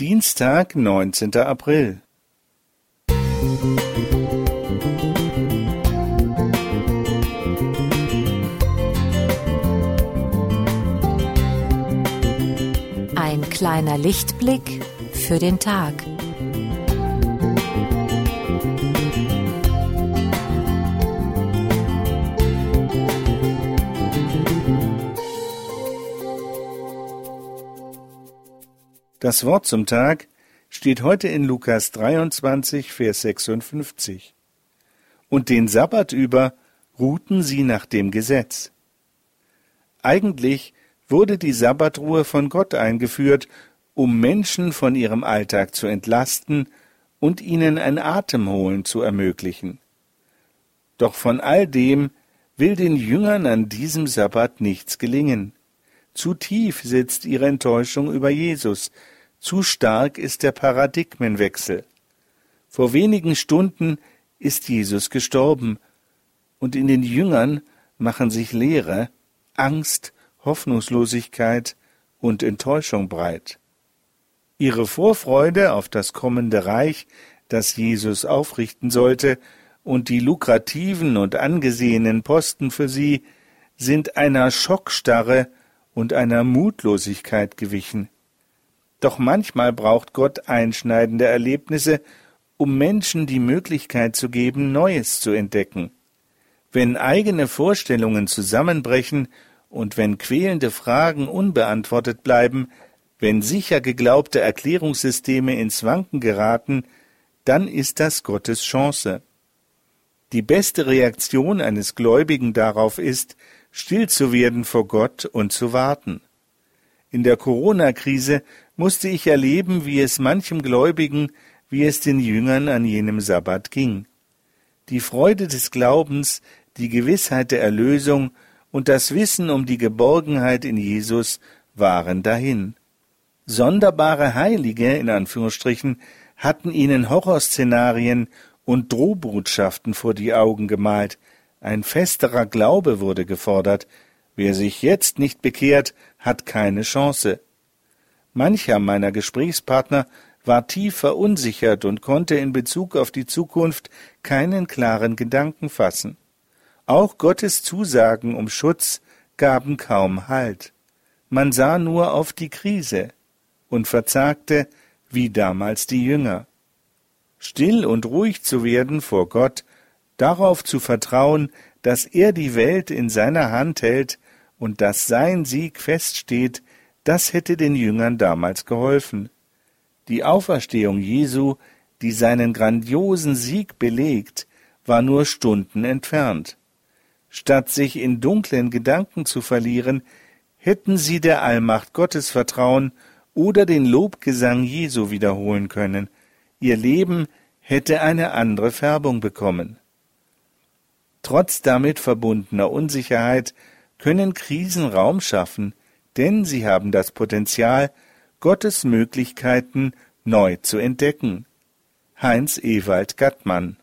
Dienstag, neunzehnter April. Ein kleiner Lichtblick für den Tag. Das Wort zum Tag steht heute in Lukas 23, Vers 56. Und den Sabbat über ruhten sie nach dem Gesetz. Eigentlich wurde die Sabbatruhe von Gott eingeführt, um Menschen von ihrem Alltag zu entlasten und ihnen ein Atemholen zu ermöglichen. Doch von all dem will den Jüngern an diesem Sabbat nichts gelingen. Zu tief sitzt ihre Enttäuschung über Jesus, zu stark ist der Paradigmenwechsel. Vor wenigen Stunden ist Jesus gestorben, und in den Jüngern machen sich Leere, Angst, Hoffnungslosigkeit und Enttäuschung breit. Ihre Vorfreude auf das kommende Reich, das Jesus aufrichten sollte, und die lukrativen und angesehenen Posten für sie sind einer Schockstarre und einer Mutlosigkeit gewichen. Doch manchmal braucht Gott einschneidende Erlebnisse, um Menschen die Möglichkeit zu geben, Neues zu entdecken. Wenn eigene Vorstellungen zusammenbrechen und wenn quälende Fragen unbeantwortet bleiben, wenn sicher geglaubte Erklärungssysteme ins Wanken geraten, dann ist das Gottes Chance. Die beste Reaktion eines Gläubigen darauf ist, still zu werden vor Gott und zu warten. In der Corona-Krise musste ich erleben, wie es manchem Gläubigen, wie es den Jüngern an jenem Sabbat ging. Die Freude des Glaubens, die Gewissheit der Erlösung und das Wissen um die Geborgenheit in Jesus waren dahin. Sonderbare Heilige, in Anführungsstrichen, hatten ihnen Horrorszenarien und Drohbotschaften vor die Augen gemalt. Ein festerer Glaube wurde gefordert, Wer sich jetzt nicht bekehrt, hat keine Chance. Mancher meiner Gesprächspartner war tief verunsichert und konnte in Bezug auf die Zukunft keinen klaren Gedanken fassen. Auch Gottes Zusagen um Schutz gaben kaum Halt. Man sah nur auf die Krise und verzagte, wie damals die Jünger. Still und ruhig zu werden vor Gott, darauf zu vertrauen, dass er die Welt in seiner Hand hält, und dass sein Sieg feststeht, das hätte den Jüngern damals geholfen. Die Auferstehung Jesu, die seinen grandiosen Sieg belegt, war nur Stunden entfernt. Statt sich in dunklen Gedanken zu verlieren, hätten sie der Allmacht Gottes vertrauen oder den Lobgesang Jesu wiederholen können. Ihr Leben hätte eine andere Färbung bekommen. Trotz damit verbundener Unsicherheit können Krisen Raum schaffen, denn sie haben das Potenzial, Gottes Möglichkeiten neu zu entdecken. Heinz Ewald Gattmann